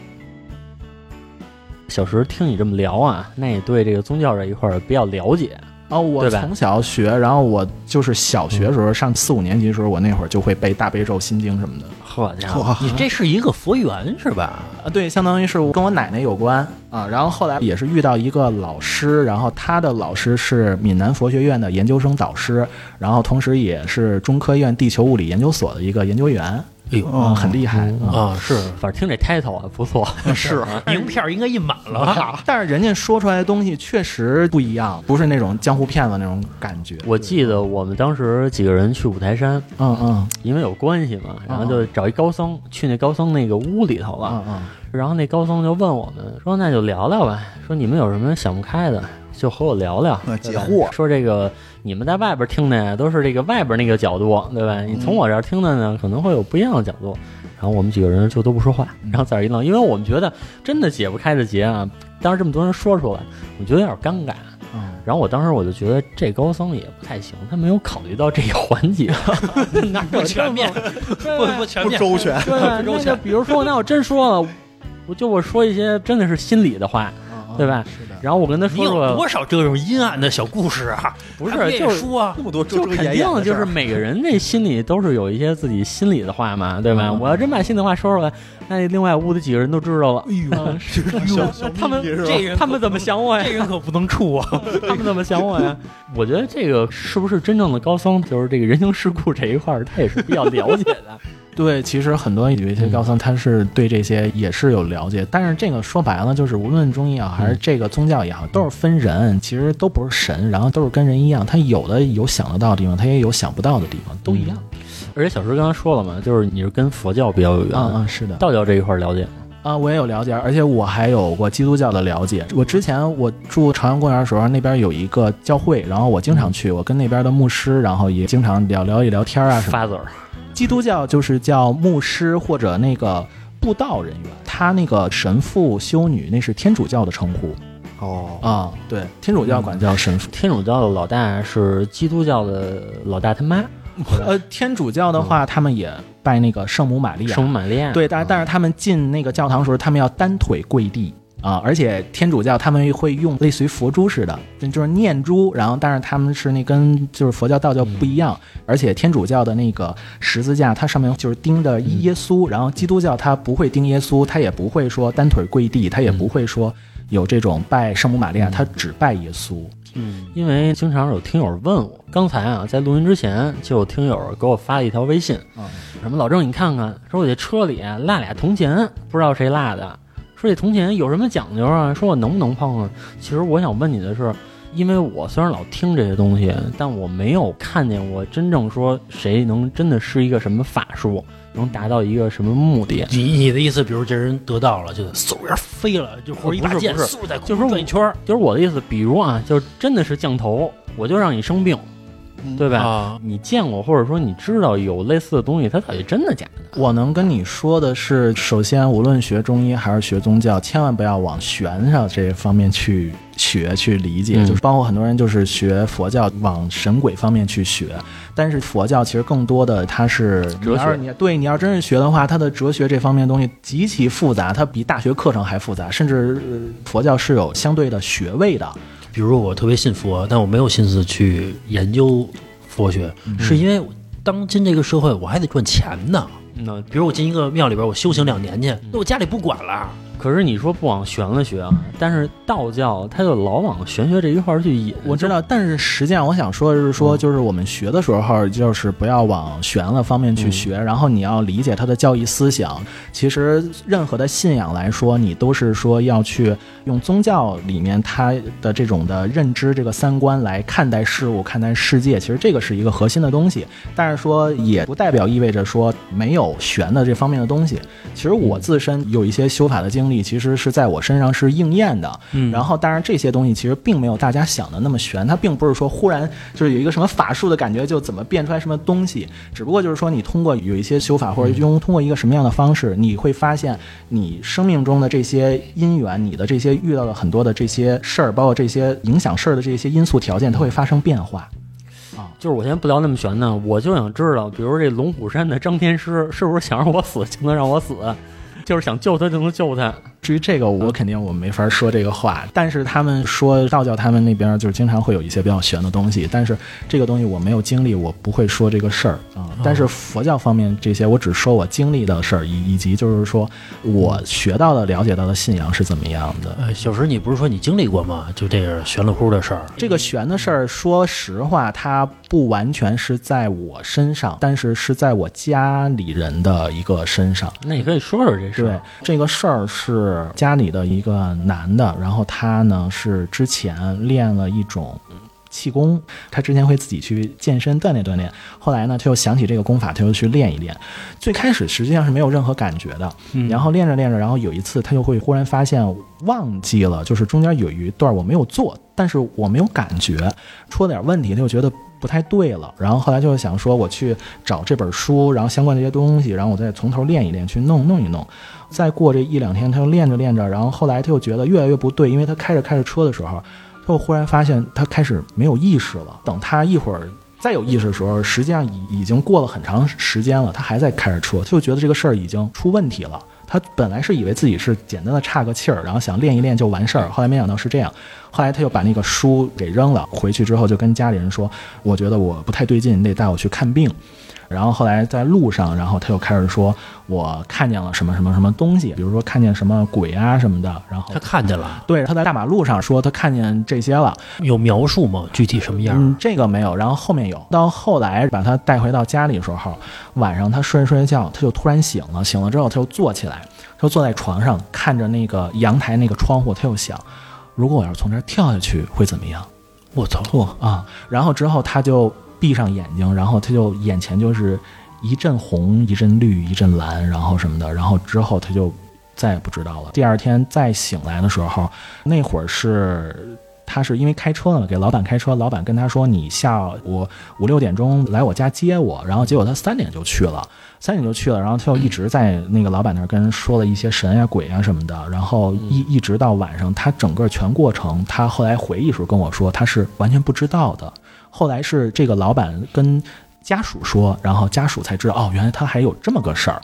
小石听你这么聊啊，那也对这个宗教这一块儿比较了解。哦，我从小学，然后我就是小学时候上四五年级的时候，我那会儿就会背大悲咒、心经什么的。好家伙，你这是一个佛缘是吧？啊，对，相当于是跟我奶奶有关啊。然后后来也是遇到一个老师，然后他的老师是闽南佛学院的研究生导师，然后同时也是中科院地球物理研究所的一个研究员。哎呦，很厉害啊！是，反正听这 title 啊不错，是。名片应该印满了。但是人家说出来的东西确实不一样，不是那种江湖骗子那种感觉。我记得我们当时几个人去五台山，嗯嗯，因为有关系嘛，然后就找一高僧去那高僧那个屋里头了，嗯嗯，然后那高僧就问我们说：“那就聊聊呗，说你们有什么想不开的，就和我聊聊，解惑。说这个。”你们在外边听的呀，都是这个外边那个角度，对吧？你从我这儿听的呢，可能会有不一样的角度。然后我们几个人就都不说话，然后在这一愣，因为我们觉得真的解不开的结啊。当时这么多人说出来，我觉得有点尴尬。然后我当时我就觉得这高僧也不太行，他没有考虑到这个环节，哪 不全面，不不全面，不周全，对，那就比如说，那我真说了，我就我说一些真的是心里的话。对吧？然后我跟他说说，有多少这种阴暗的小故事啊？不是，就是说那么多，就肯定就是每个人这心里都是有一些自己心里的话嘛，对吧？我要真把心里话说出来，那另外屋的几个人都知道了。哎呦，他们这人他们怎么想我呀？这人可不能处啊！他们怎么想我呀？我觉得这个是不是真正的高僧，就是这个人情世故这一块，他也是比较了解的。对，其实很多有一些高僧，他是对这些也是有了解，但是这个说白了，就是无论中医也好，还是这个宗教也好，都是分人，其实都不是神，然后都是跟人一样，他有的有想得到的地方，他也有想不到的地方，都一样。而且小石刚才说了嘛，就是你是跟佛教比较有缘，嗯嗯，是的。道教这一块了解吗？啊，我也有了解，而且我还有过基督教的了解。我之前我住朝阳公园的时候，那边有一个教会，然后我经常去，我跟那边的牧师，然后也经常聊聊一聊天啊什么。father，基督教就是叫牧师或者那个布道人员，他那个神父、修女那是天主教的称呼哦，啊。对，天主教管叫神父。天主教的老大是基督教的老大他妈，呃，天主教的话，他们也拜那个圣母玛利亚。圣母玛利亚。对，但是但是他们进那个教堂的时候，他们要单腿跪地啊，而且天主教他们会用类似于佛珠似的，就就是念珠，然后但是他们是那跟就是佛教、道教不一样，而且天主教的那个十字架，它上面就是钉的耶稣，然后基督教它不会钉耶稣，它也不会说单腿跪地，它也不会说有这种拜圣母玛利亚，它只拜耶稣。嗯，因为经常有听友问我，刚才啊，在录音之前就有听友给我发了一条微信，嗯什么老郑你看看，说我这车里啊落俩铜钱，不知道谁落的，说这铜钱有什么讲究啊？说我能不能碰啊？其实我想问你的是，因为我虽然老听这些东西，但我没有看见过真正说谁能真的是一个什么法术，能达到一个什么目的。你你的意思，比如这人得到了，就嗖一下飞了，就或者一把剑嗖在空就是中转一圈，就是我的意思，比如啊，就是真的是降头，我就让你生病，对吧？啊，你见过或者说你知道有类似的东西，它到底真的假的？我能跟你说的是，首先无论学中医还是学宗教，千万不要往玄上这方面去学去理解，嗯就是包括很多人就是学佛教往神鬼方面去学，但是佛教其实更多的它是哲学你要对你要真是学的话，它的哲学这方面东西极其复杂，它比大学课程还复杂，甚至、呃佛教是有相对的学位的。比如我特别信佛，但我没有心思去研究佛学，是因为当今这个社会我还得赚钱呢。那比如我进一个庙里边，我修行两年去，那我家里不管了。可是你说不往玄了学啊，但是道教它就老往玄学这一块儿去引。我知道，但是实际上我想说的是说，就是我们学的时候，就是不要往玄了方面去学，然后你要理解它的教义思想。其实任何的信仰来说，你都是说要去用宗教里面它的这种的认知、这个三观来看待事物、看待世界。其实这个是一个核心的东西，但是说也不代表意味着说没有玄的这方面的东西。其实我自身有一些修法的经历，其实是在我身上是应验的。嗯然后，当然这些东西其实并没有大家想的那么玄，它并不是说忽然就是有一个什么法术的感觉就怎么变出来什么东西，只不过就是说你通过有一些修法或者用通过一个什么样的方式，你会发现你生命中的这些因缘，你的这些遇到了很多的这些事儿，包括这些影响事儿的这些因素条件，它会发生变化。就是我先不聊那么玄呢，我就想知道，比如这龙虎山的张天师是不是想让我死就能让我死，就是想救他就能救他？至于这个，我肯定我没法说这个话。但是他们说道教他们那边就是经常会有一些比较玄的东西，但是这个东西我没有经历，我不会说这个事儿啊。但是佛教方面这些，我只说我经历的事儿，以以及就是说我学到的、了解到的信仰是怎么样的。呃，小石，你不是说你经历过吗？就这个玄了乎的事儿。这个玄的事儿，说实话，它不完全是在我身上，但是是在我家里人的一个身上。那你可以说说这事对。，这个事儿是家里的一个男的，然后他呢是之前练了一种气功，他之前会自己去健身锻炼锻炼，后来呢他又想起这个功法，他又去练一练。最开始实际上是没有任何感觉的，然后练着练着，然后有一次他就会忽然发现忘记了，就是中间有一段我没有做，但是我没有感觉，出了点问题，他就觉得。不太对了，然后后来就想说，我去找这本书，然后相关的这些东西，然后我再从头练一练，去弄弄一弄。再过这一两天，他又练着练着，然后后来他又觉得越来越不对，因为他开着开着车的时候，他又忽然发现他开始没有意识了。等他一会儿再有意识的时候，实际上已已经过了很长时间了，他还在开着车，他就觉得这个事儿已经出问题了。他本来是以为自己是简单的岔个气儿，然后想练一练就完事儿，后来没想到是这样。后来他又把那个书给扔了，回去之后就跟家里人说：“我觉得我不太对劲，你得带我去看病。”然后后来在路上，然后他又开始说：“我看见了什么什么什么东西，比如说看见什么鬼啊什么的。”然后他看见了，对他在大马路上说他看见这些了，有描述吗？具体什么样？嗯，这个没有。然后后面有，到后来把他带回到家里的时候，晚上他睡着睡着觉，他就突然醒了，醒了之后他就坐起来，他就坐在床上看着那个阳台那个窗户，他又想，如果我要是从这儿跳下去会怎么样？我操！啊，然后之后他就闭上眼睛，然后他就眼前就是一阵红、一阵绿、一阵蓝，然后什么的，然后之后他就再也不知道了。第二天再醒来的时候，那会儿是。他是因为开车呢，给老板开车，老板跟他说：“你下午五六点钟来我家接我。”然后结果他三点就去了，三点就去了，然后他就一直在那个老板那儿跟人说了一些神呀、鬼呀什么的，然后一一直到晚上，他整个全过程，他后来回忆时候跟我说，他是完全不知道的。后来是这个老板跟家属说，然后家属才知道，哦，原来他还有这么个事儿。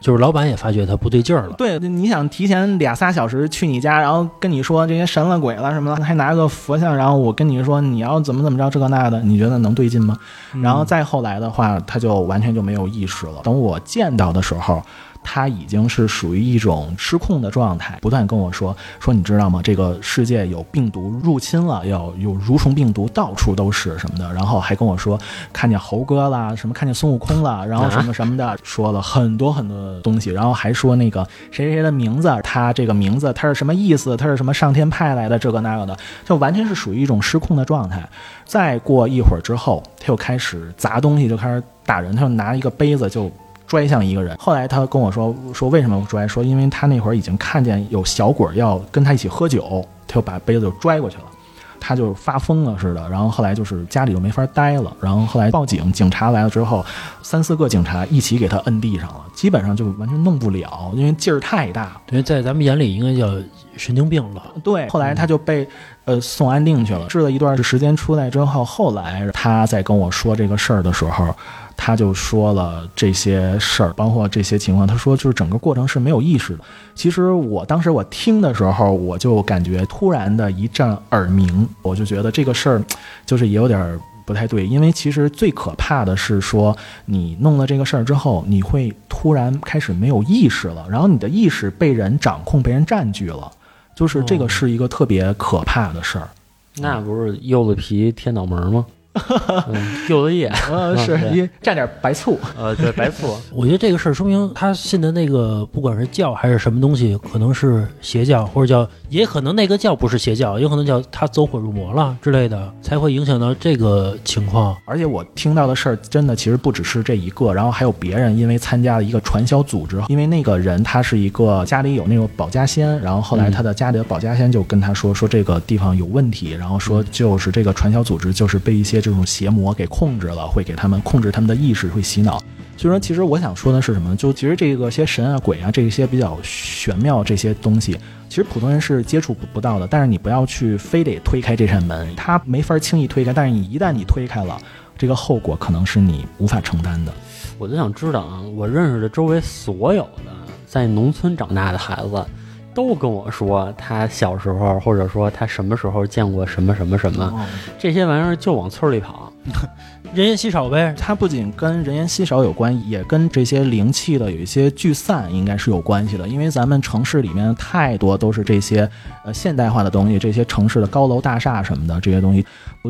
就是老板也发觉他不对劲儿了。对，你想提前俩仨小时去你家，然后跟你说这些神了鬼了什么的，还拿个佛像，然后我跟你说你要怎么怎么着这个那的，你觉得能对劲吗？然后再后来的话，他就完全就没有意识了。等我见到的时候。他已经是属于一种失控的状态，不断跟我说说，你知道吗？这个世界有病毒入侵了，要有蠕虫病毒，到处都是什么的。然后还跟我说看见猴哥啦，什么看见孙悟空了，然后什么什么的，说了很多很多东西。然后还说那个谁谁谁的名字，他这个名字他是什么意思？他是什么上天派来的这个那个的，就完全是属于一种失控的状态。再过一会儿之后，他又开始砸东西，就开始打人，他就拿一个杯子就。拽向一个人，后来他跟我说说为什么拽，说因为他那会儿已经看见有小鬼要跟他一起喝酒，他就把杯子就拽过去了，他就发疯了似的，然后后来就是家里就没法待了，然后后来报警，警察来了之后，三四个警察一起给他摁地上了，基本上就完全弄不了，因为劲儿太大，因为在咱们眼里应该叫神经病了。对，后来他就被呃送安定去了，治了一段时间出来之后，后来他在跟我说这个事儿的时候。他就说了这些事儿，包括这些情况。他说，就是整个过程是没有意识的。其实我当时我听的时候，我就感觉突然的一阵耳鸣，我就觉得这个事儿就是也有点不太对。因为其实最可怕的是说，你弄了这个事儿之后，你会突然开始没有意识了，然后你的意识被人掌控、被人占据了，就是这个是一个特别可怕的事儿。那不是柚子皮贴脑门吗？柚子叶，呃，是一蘸点白醋，呃，对，白醋。我觉得这个事儿说明他信的那个，不管是教还是什么东西，可能是邪教，或者叫，也可能那个教不是邪教，有可能叫他走火入魔了之类的，才会影响到这个情况。而且我听到的事儿，真的其实不只是这一个，然后还有别人因为参加了一个传销组织，因为那个人他是一个家里有那种保家仙，然后后来他的家里的保家仙就跟他说说这个地方有问题，然后说就是这个传销组织就是被一些。这种邪魔给控制了，会给他们控制他们的意识，会洗脑。所以说，其实我想说的是什么？就其实这个些神啊、鬼啊，这些比较玄妙这些东西，其实普通人是接触不不到的。但是你不要去非得推开这扇门，它没法轻易推开。但是你一旦你推开了，这个后果可能是你无法承担的。我就想知道啊，我认识的周围所有的在农村长大的孩子。都跟我说他小时候，或者说他什么时候见过什么什么什么，这些玩意儿就往村里跑。人烟稀少呗，它不仅跟人烟稀少有关，也跟这些灵气的有一些聚散应该是有关系的。因为咱们城市里面太多都是这些呃现代化的东西，这些城市的高楼大厦什么的这些东西，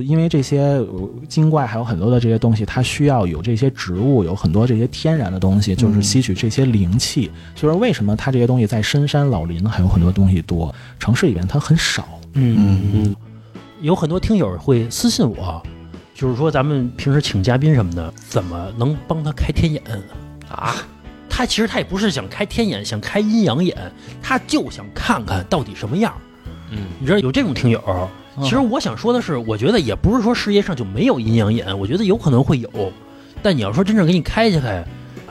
因为这些精怪还有很多的这些东西，它需要有这些植物，有很多这些天然的东西，就是吸取这些灵气。所以说，为什么它这些东西在深山老林还有很多东西多，城市里面它很少？嗯嗯嗯，有很多听友会私信我。就是说，咱们平时请嘉宾什么的，怎么能帮他开天眼啊？他其实他也不是想开天眼，想开阴阳眼，他就想看看到底什么样。嗯，你知道有这种听友，其实我想说的是，我觉得也不是说世界上就没有阴阳眼，我觉得有可能会有，但你要说真正给你开开。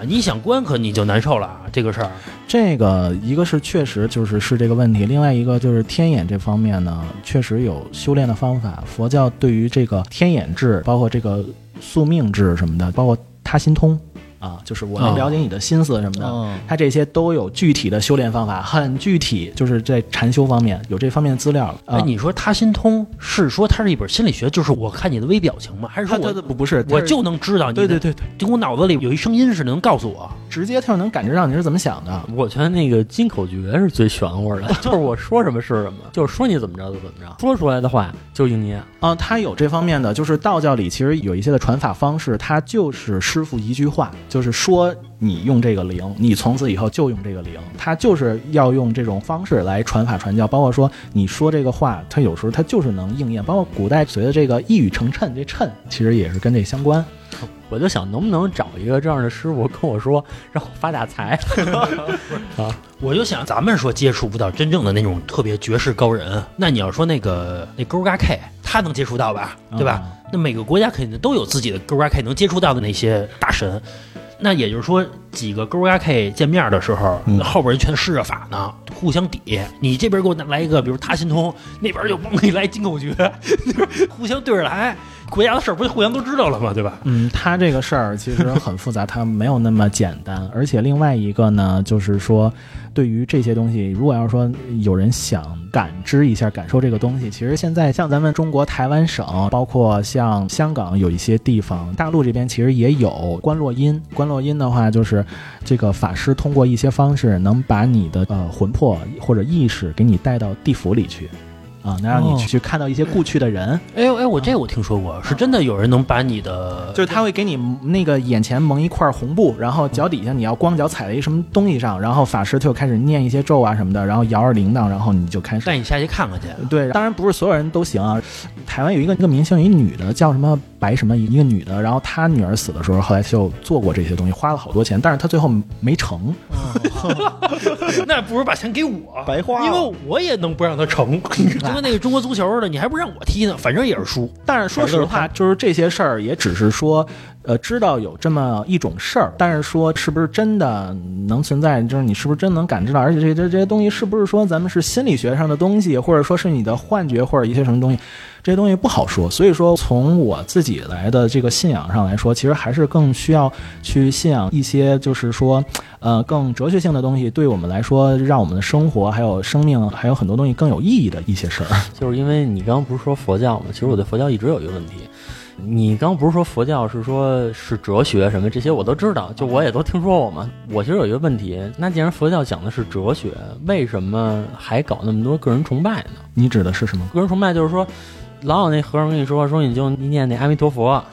你想关可你就难受了，这个事儿。这个一个是确实就是是这个问题，另外一个就是天眼这方面呢，确实有修炼的方法。佛教对于这个天眼制，包括这个宿命制什么的，包括他心通。啊，就是我能了解你的心思什么的，他这些都有具体的修炼方法，很具体，就是在禅修方面有这方面的资料。哎，你说他心通是说它是一本心理学，就是我看你的微表情吗？还是说我不不是，我就能知道你？对对对对，就我脑子里有一声音似的，能告诉我，直接他就能感知到你是怎么想的。我觉得那个金口诀是最玄乎的，就是我说什么是什么，就是说你怎么着就怎么着，说出来的话就应验。啊，他有这方面的，就是道教里其实有一些的传法方式，他就是师傅一句话，就是说。你用这个灵，你从此以后就用这个灵，他就是要用这种方式来传法传教。包括说你说这个话，他有时候他就是能应验。包括古代随着这个一语成谶，这谶其实也是跟这相关。我就想能不能找一个这样的师傅跟我说，让我发大财啊。我就想，咱们说接触不到真正的那种特别绝世高人，那你要说那个那勾嘎 K，他能接触到吧？对吧？那每个国家肯定都有自己的勾嘎 K 能接触到的那些大神。那也就是说，几个勾压 K 见面的时候，后边人全施着法呢，互相抵。你这边给我来一个，比如他心通，那边就帮你来金口诀，互相对着来。国家的事儿不就互相都知道了吗？对吧？嗯，他这个事儿其实很复杂，他没有那么简单。而且另外一个呢，就是说，对于这些东西，如果要是说有人想感知一下、感受这个东西，其实现在像咱们中国台湾省，包括像香港有一些地方，大陆这边其实也有观落音。观落音的话，就是这个法师通过一些方式，能把你的呃魂魄或者意识给你带到地府里去。啊，能让你去去看到一些故去的人。哎呦哎，我这我听说过，是真的有人能把你的，就是他会给你那个眼前蒙一块红布，然后脚底下你要光脚踩在一什么东西上，然后法师就开始念一些咒啊什么的，然后摇着铃铛，然后你就开始带你下去看看去。对，当然不是所有人都行啊。台湾有一个一个明星，一女的叫什么白什么，一个女的，然后她女儿死的时候，后来就做过这些东西，花了好多钱，但是她最后没成。那不如把钱给我，白花，因为我也能不让她成。就跟那个中国足球似的，你还不让我踢呢，反正也是输。但是说实话，就是这些事儿也只是说，呃，知道有这么一种事儿，但是说是不是真的能存在，就是你是不是真能感知到，而且这这这些东西是不是说咱们是心理学上的东西，或者说是你的幻觉或者一些什么东西，这些东西不好说。所以说，从我自己来的这个信仰上来说，其实还是更需要去信仰一些，就是说，呃，更哲学性的东西，对我们来说，让我们的生活还有生命还有很多东西更有意义的一些事儿。就是因为你刚刚不是说佛教吗？其实我对佛教一直有一个问题。你刚不是说佛教是说是哲学什么这些我都知道，就我也都听说过嘛。我其实有一个问题，那既然佛教讲的是哲学，为什么还搞那么多个人崇拜呢？你指的是什么？个人崇拜就是说，老有那和尚跟你说说你就念那阿弥陀佛，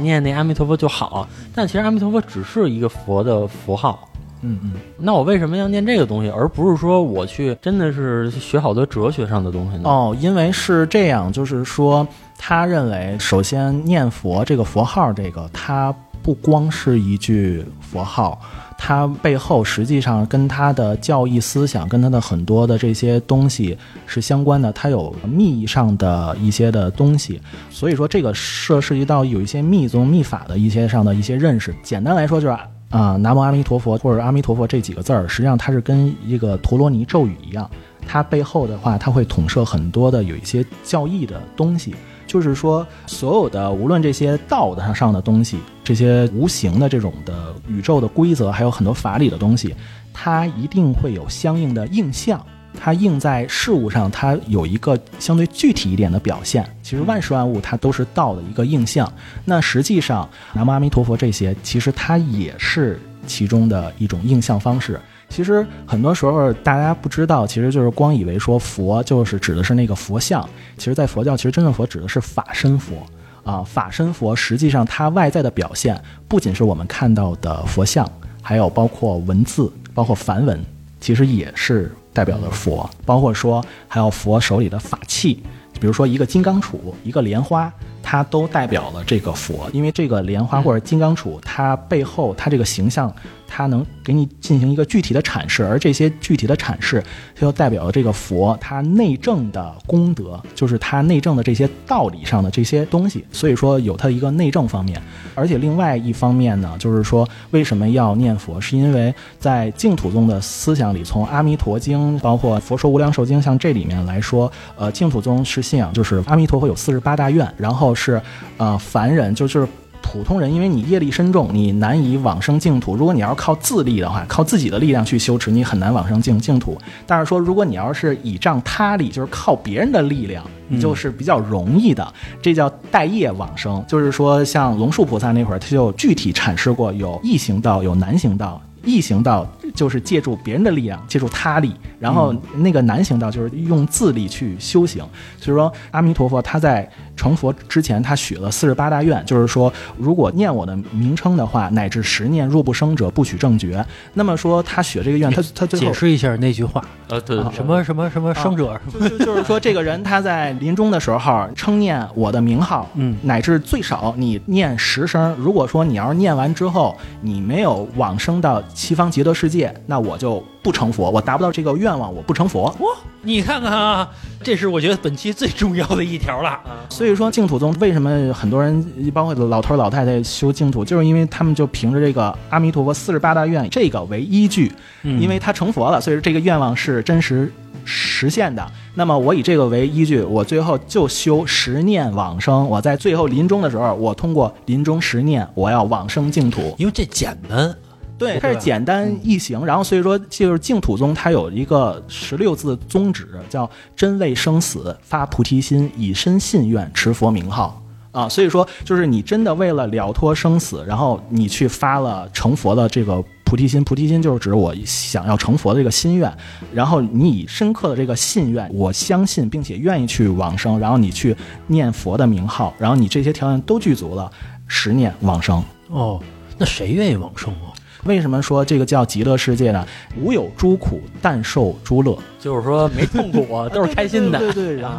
念那阿弥陀佛就好。但其实阿弥陀佛只是一个佛的符号。嗯嗯。那我为什么要念这个东西，而不是说我去真的是学好多哲学上的东西呢？哦，因为是这样，就是说。他认为，首先念佛这个佛号，这个它不光是一句佛号，它背后实际上跟他的教义思想、跟他的很多的这些东西是相关的，它有密上的一些的东西。所以说，这个涉涉及到有一些密宗密法的一些上的一些认识。简单来说，就是啊，南无阿弥陀佛或者阿弥陀佛这几个字儿，实际上它是跟一个陀罗尼咒语一样，它背后的话，它会统摄很多的有一些教义的东西。就是说，所有的无论这些道德上的东西，这些无形的这种的宇宙的规则，还有很多法理的东西，它一定会有相应的印象，它印在事物上，它有一个相对具体一点的表现。其实万事万物它都是道的一个映像。那实际上，南无阿弥陀佛这些，其实它也是其中的一种映像方式。其实很多时候大家不知道，其实就是光以为说佛就是指的是那个佛像。其实，在佛教，其实真正佛指的是法身佛啊。法身佛实际上它外在的表现，不仅是我们看到的佛像，还有包括文字，包括梵文，其实也是代表的佛。包括说还有佛手里的法器，比如说一个金刚杵，一个莲花，它都代表了这个佛。因为这个莲花或者金刚杵，它背后它这个形象。它能给你进行一个具体的阐释，而这些具体的阐释就代表了这个佛它内证的功德，就是它内证的这些道理上的这些东西。所以说有它一个内证方面，而且另外一方面呢，就是说为什么要念佛，是因为在净土宗的思想里，从《阿弥陀经》包括《佛说无量寿经》像这里面来说，呃，净土宗是信仰就是阿弥陀佛有四十八大愿，然后是呃凡人就是。普通人，因为你业力深重，你难以往生净土。如果你要是靠自力的话，靠自己的力量去修持，你很难往生净净土。但是说，如果你要是倚仗他力，就是靠别人的力量，你就是比较容易的。这叫待业往生。就是说，像龙树菩萨那会儿，他就具体阐释过，有易行道，有难行道。易行道就是借助别人的力量，借助他力，然后那个难行道就是用自力去修行。所以说，阿弥陀佛他在成佛之前，他许了四十八大愿，就是说，如果念我的名称的话，乃至十念若不生者，不取正觉。那么说他许这个愿，他他最后解释一下那句话，呃，对啊什么什么什么生者，就就就是说，这个人他在临终的时候称念我的名号，嗯乃至最少你念十声。如果说你要是念完之后你没有往生到西方极乐世界，那我就不成佛，我达不到这个愿望，我不成佛。你看看啊，这是我觉得本期最重要的一条了。所以说净土宗为什么很多人，包括老头老太太修净土，就是因为他们就凭着这个阿弥陀佛四十八大愿这个为依据，嗯因为他成佛了，所以说这个愿望是真实实现的。那么我以这个为依据，我最后就修十念往生。我在最后临终的时候，我通过临终十念，我要往生净土。因为这简单，对，它是简单易行，然后所以说就是净土宗它有一个十六字宗旨，叫真为生死发菩提心，以身信愿持佛名号。啊，所以说就是你真的为了了脱生死，然后你去发了成佛的这个菩提心，菩提心就是指我想要成佛的这个心愿，然后你以深刻的这个信愿，我相信并且愿意去往生，然后你去念佛的名号，然后你这些条件都具足了，十念往生。哦，那谁愿意往生啊？为什么说这个叫极乐世界呢？无有诸苦，但受诸乐，就是说没痛苦，都是开心的。对对对，然后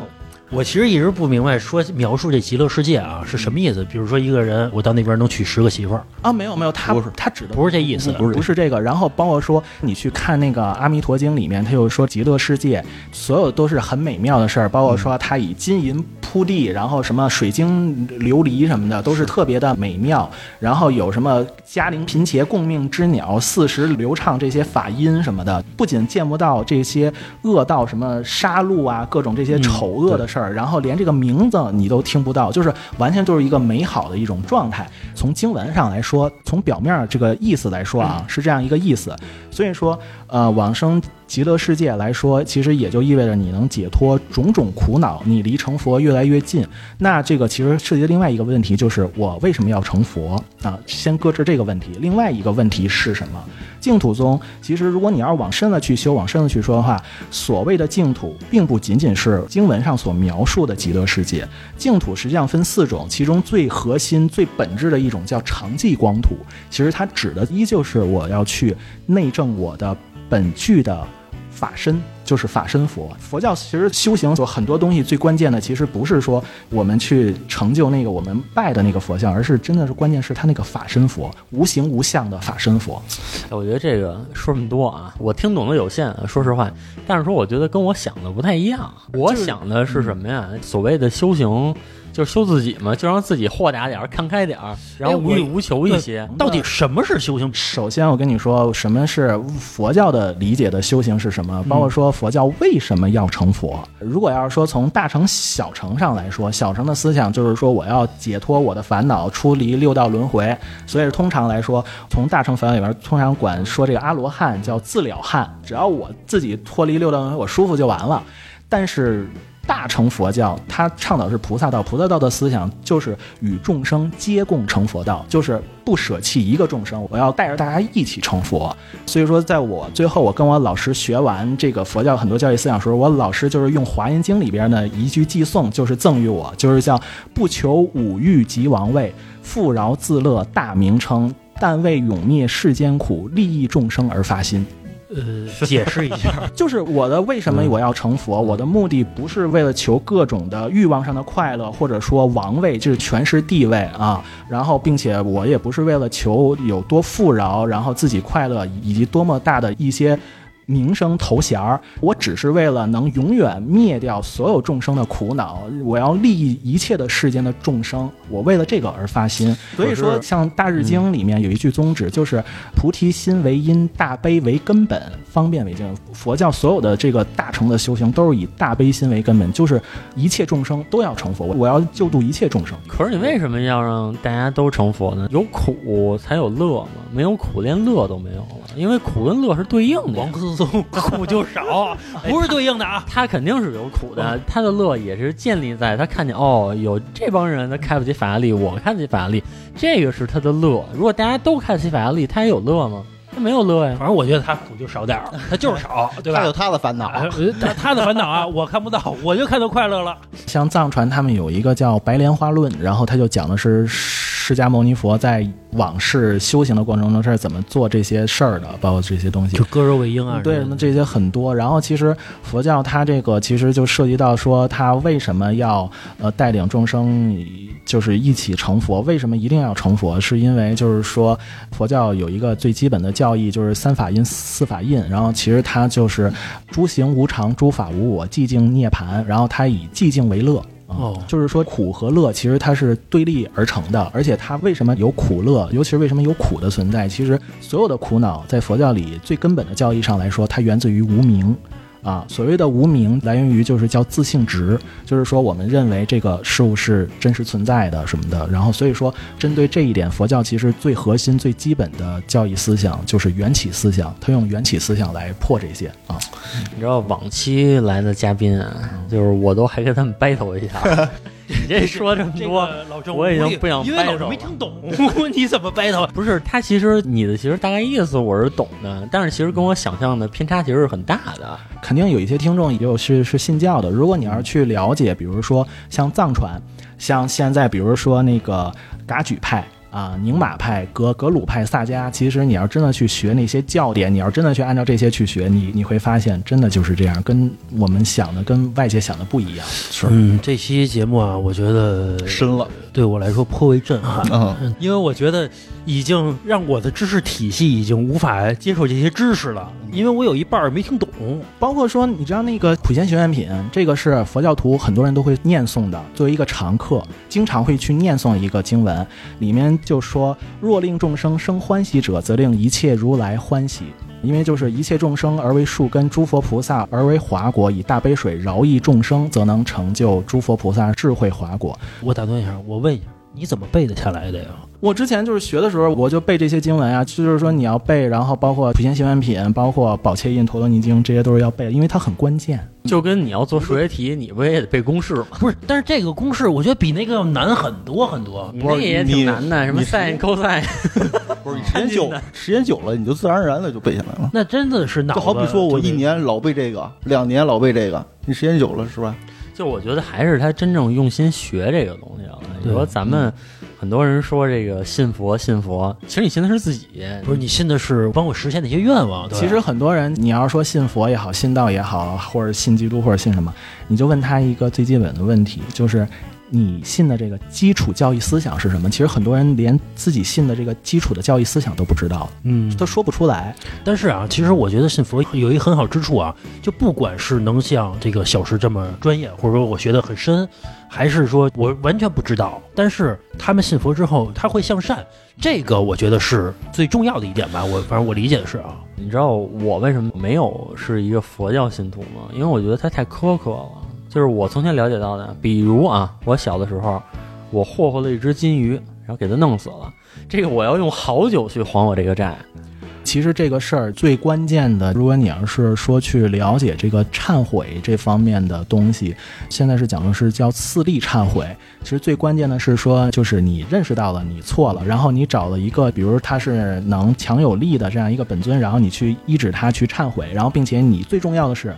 我其实一直不明白，说描述这极乐世界啊是什么意思？比如说一个人，我到那边能娶十个媳妇儿，啊，没有没有，他不是他指的不是这意思不是不是这个。然后包括说你去看那个《阿弥陀经》里面，他又说极乐世界所有都是很美妙的事儿，包括说他以金银铺地，然后什么水晶琉璃什么的，都是特别的美妙。然后有什么嘉陵频伽共命之鸟，四时流畅这些法音什么的，不仅见不到这些恶道什么杀戮啊，各种这些丑恶的事儿，然后连这个名字你都听不到，就是完全就是一个美好的一种状态。从经文上来说，从表面这个意思来说啊，是这样一个意思。所以说，呃，往生极乐世界来说，其实也就意味着你能解脱种种苦恼，你离成佛越来越近。那这个其实涉及另外一个问题，就是我为什么要成佛啊？先搁置这个问题。另外一个问题是什么？净土宗其实，如果你要往深了去修，往深了去说的话，所谓的净土，并不仅仅是经文上所描述的极乐世界。净土实际上分四种，其中最核心、最本质的一种叫常寂光土。其实它指的依旧是我要去内证我的本具的法身，就是法身佛。佛教其实修行有很多东西，最关键的其实不是说我们去成就那个我们拜的那个佛像，而是真的是关键是他那个法身佛，无形无相的法身佛。我觉得这个说这么多啊，我听懂的有限，说实话。但是说，我觉得跟我想的不太一样。我想的是什么呀？所谓的修行，就是修自己嘛，就让自己豁达点儿、看开点儿，然后无欲无求一些。到底什么是修行？首先，我跟你说，什么是佛教的理解的修行是什么？包括说佛教为什么要成佛？如果要是说从大乘、小乘上来说，小乘的思想就是说我要解脱我的烦恼，出离六道轮回。所以通常来说，从大乘佛教里边，通常管说这个阿罗汉叫自了汉，只要我自己脱离六道轮回，我舒服就完了。但是大乘佛教，它倡导是菩萨道，菩萨道的思想就是与众生皆共成佛道，就是不舍弃一个众生，我要带着大家一起成佛。所以说，在我最后我跟我老师学完这个佛教很多教育思想时候，我老师就是用《华严经》里边的一句寄颂，就是赠予我，就是叫“不求五欲及王位，富饶自乐大名称，但为永灭世间苦，利益众生而发心”。呃，解释一下。就是我的为什么我要成佛？我的目的不是为了求各种的欲望上的快乐，或者说王位，就是权势地位啊。然后，并且我也不是为了求有多富饶，然后自己快乐，以及多么大的一些。名声头衔儿，我只是为了能永远灭掉所有众生的苦恼，我要利益一切的世间的众生，我为了这个而发心。所以说，像《大日经》里面有一句宗旨，就是菩提心为因，大悲为根本，方便为经。佛教所有的这个大乘的修行都是以大悲心为根本，就是一切众生都要成佛，我要救度一切众生。可是你为什么要让大家都成佛呢？有苦才有乐嘛，没有苦连乐都没有了，因为苦跟乐是对应的。王思聪苦就少，不是对应的啊。他肯定是有苦的，他的乐也是建立在他看见哦，有这帮人他开不起法拉利，我开得起法拉利，这个是他的乐。如果大家都开得起法拉利，他也有乐吗？他没有乐呀。反正我觉得他苦就少点儿，他就是少，对吧他有？他的烦恼。哎他他的烦恼啊，我看不到，我就看到快乐了。像藏传他们有一个叫《白莲花论》，然后他就讲的是释迦牟尼佛在往世修行的过程中是怎么做这些事儿的，包括这些东西就。割肉喂鹰啊，对，那这些很多。然后其实佛教它这个其实就涉及到说，他为什么要呃带领众生就是一起成佛？为什么一定要成佛？是因为就是说佛教有一个最基本的教义，就是三法印、四法印。然后其实它就是诸行无常，诸法无我，寂静涅槃。然后它以寂静为乐。啊哦就是说苦和乐其实它是对立而成的，而且它为什么有苦乐，尤其是为什么有苦的存在？其实所有的苦恼在佛教里最根本的教义上来说，它源自于无明。啊，所谓的无名来源于就是叫自性执，就是说我们认为这个事物是真实存在的什么的，然后所以说针对这一点，佛教其实最核心、最基本的教义思想就是缘起思想，它用缘起思想来破这些啊。你知道往期来的嘉宾啊，就是我都还跟他们 battle 一下。你这说这么这多，个老郑，我已经不想因为老郑没听懂，你怎么 battle？不是他其实你的其实大概意思我是懂的，但是其实跟我想象的偏差其实是很大的。肯定有一些听众也有是是信教的。如果你要是去了解，比如说像藏传，像现在比如说那个噶举派。啊，宁玛派、格格鲁派、萨迦，其实你要真的去学那些教典，你要真的去按照这些去学，你你会发现真的就是这样，跟我们想的、跟外界想的不一样。是。嗯，这期节目啊，我觉得深了，对我来说颇为震撼，嗯，因为我觉得已经让我的知识体系已经无法接受这些知识了，因为我有一半儿没听懂。包括说，你知道那个普贤行愿品，这个是佛教徒很多人都会念诵的，作为一个常客，经常会去念诵一个经文，里面就说：若令众生生欢喜者，则令一切如来欢喜。因为就是一切众生而为树根，诸佛菩萨而为华果，以大悲水饶益众生，则能成就诸佛菩萨智慧华果。我打断一下，我问一下，你怎么背得下来的呀？我之前就是学的时候，我就背这些经文啊，就是说你要背，然后包括普贤行愿品，包括宝切印、陀罗尼经，这些都是要背的，因为它很关键。就跟你要做数学题，你不也得背公式吗？不是，但是这个公式我觉得比那个要难很多很多。你那也挺难的，什么你 sin、cos，不是，你时间久，时间久了，你就自然而然的就背下来了。那真的是脑子，就好比说我一年老背这个，两年老背这个，你时间久了是吧？就我觉得还是他真正用心学这个东西了。你说咱们很多人说这个信佛信佛，其实你信的是自己，不是你信的是帮我实现那些愿望。其实很多人，你要是说信佛也好，信道也好，或者信基督，或者信什么，你就问他一个最基本的问题，就是你信的这个基础教育思想是什么？其实很多人连自己信的这个基础的教育思想都不知道，嗯，都说不出来。但是啊，其实我觉得信佛有一个很好之处啊，就不管是能像这个小石这么专业，或者说我学得很深，还是说我完全不知道，但是他们信佛之后他会向善，这个我觉得是最重要的一点吧。我反正我理解的是啊，你知道我为什么没有是一个佛教信徒吗？因为我觉得他太苛刻了。就是我从前了解到的，比如啊，我小的时候，我霍霍了一只金鱼，然后给它弄死了，这个我要用好久去还我这个债。其实这个事儿最关键的，如果你要是说去了解这个忏悔这方面的东西，现在是讲的是叫次力忏悔。其实最关键的是说，就是你认识到了你错了，然后你找了一个，比如他是能强有力的这样一个本尊，然后你去医治他去忏悔，然后并且你最重要的是，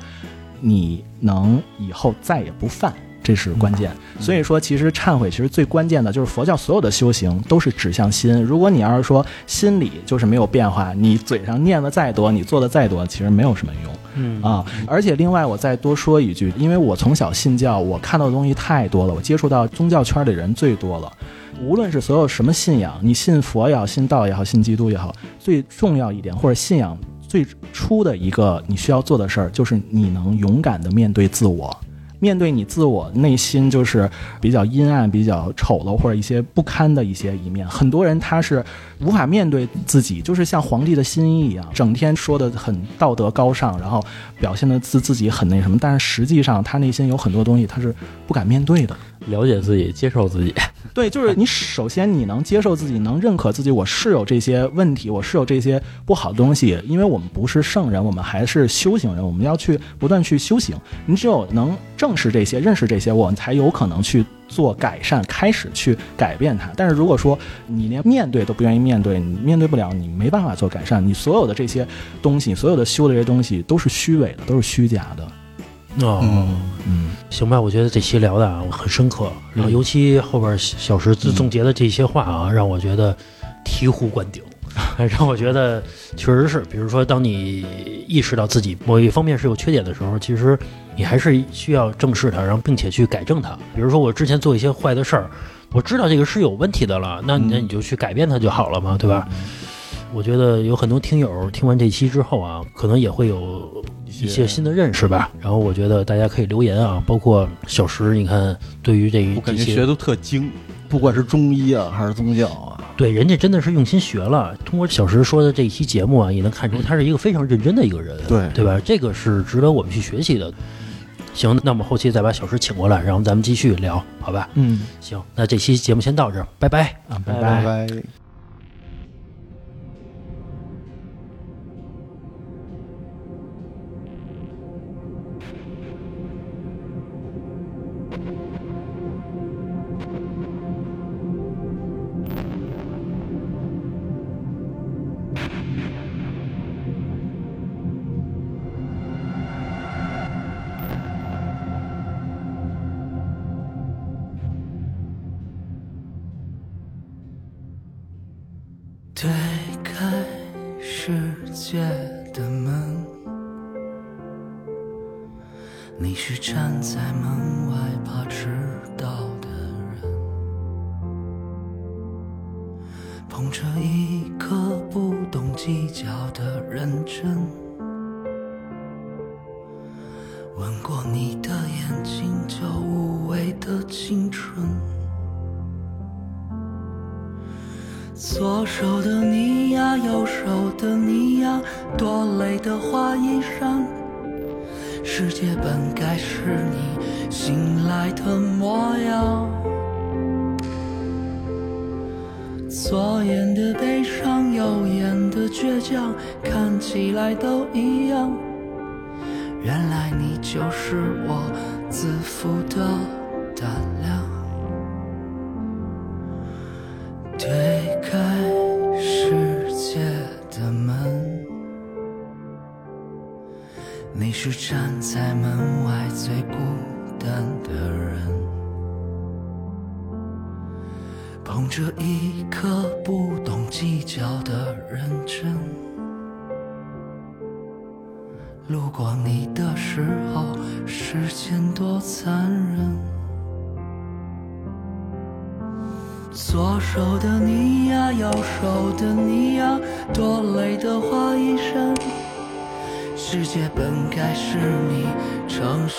你能以后再也不犯。这是关键，所以说，其实忏悔其实最关键的就是佛教所有的修行都是指向心。如果你要是说心里就是没有变化，你嘴上念的再多，你做的再多，其实没有什么用。嗯啊，而且另外我再多说一句，因为我从小信教，我看到的东西太多了，我接触到宗教圈里人最多了。无论是所有什么信仰，你信佛也好，信道也好，信基督也好，最重要一点或者信仰最初的一个你需要做的事儿，就是你能勇敢的面对自我。面对你自我内心就是比较阴暗、比较丑陋或者一些不堪的一些一面，很多人他是无法面对自己，就是像皇帝的新衣一样，整天说的很道德高尚，然后表现的自自己很那什么，但是实际上他内心有很多东西他是不敢面对的。了解自己，接受自己。对，就是你首先你能接受自己，能认可自己，我是有这些问题，我是有这些不好的东西，因为我们不是圣人，我们还是修行人，我们要去不断去修行。你只有能正视这些，认识这些，我们才有可能去做改善，开始去改变它。但是如果说你连面对都不愿意面对，你面对不了，你没办法做改善。你所有的这些东西，所有的修的这些东西都是虚伪的，都是虚假的。哦，嗯，行吧，我觉得这期聊的啊很深刻，然后尤其后边小石总结的这些话啊，让我觉得醍醐灌顶，让我觉得确实是，比如说当你意识到自己某一方面是有缺点的时候，其实你还是需要正视它，然后并且去改正它。比如说我之前做一些坏的事儿，我知道这个是有问题的了，那那你就去改变它就好了嘛，对吧？我觉得有很多听友听完这期之后啊，可能也会有一些新的认识吧。然后我觉得大家可以留言啊，包括小石，你看对于这我感这些，觉学都特精，不管是中医啊还是宗教啊，对人家真的是用心学了。通过小石说的这一期节目啊，也能看出他是一个非常认真的一个人，对对吧？这个是值得我们去学习的。行，那我们后期再把小石请过来，然后咱们继续聊，好吧？嗯行，那这期节目先到这儿，拜拜。啊，拜拜拜拜。推开世界的门，你是站在门外怕迟到的人，捧着一颗不懂计较的认真，来都一样。原来你就是我自负的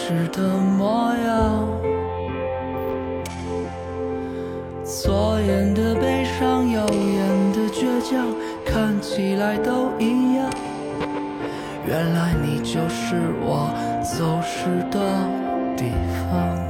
时的模样。左眼的悲伤，右眼的倔强，看起来都一样。原来你就是我走失的地方。